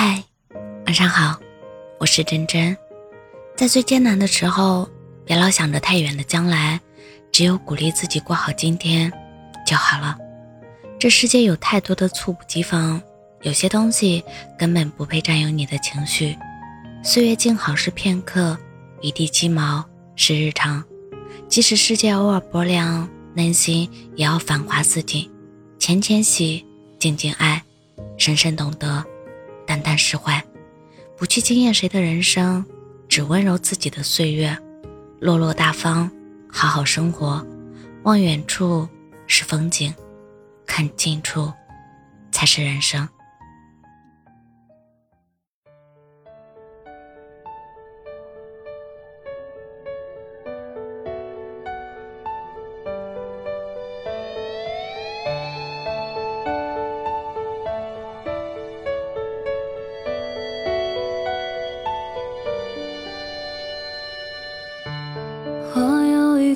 嗨，晚上好，我是真真。在最艰难的时候，别老想着太远的将来，只有鼓励自己过好今天就好了。这世界有太多的猝不及防，有些东西根本不配占有你的情绪。岁月静好是片刻，一地鸡毛是日常。即使世界偶尔薄凉，内心也要繁华似锦。浅浅喜，静静爱，深深懂得。淡淡释怀，不去惊艳谁的人生，只温柔自己的岁月，落落大方，好好生活。望远处是风景，看近处才是人生。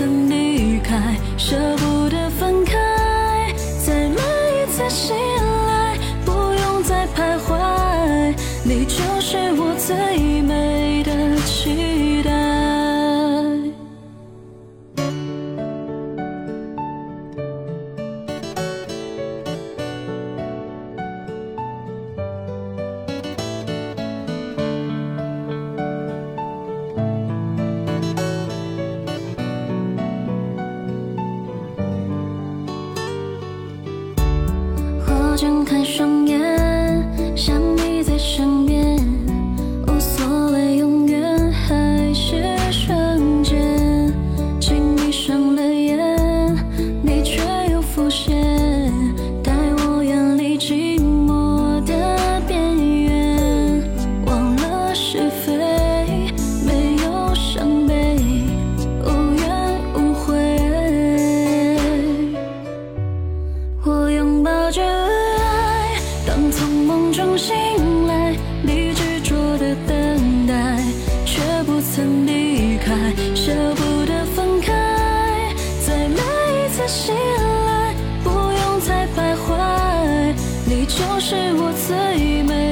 曾离开舍不得分开，在每一次心睁开双眼，就是我最美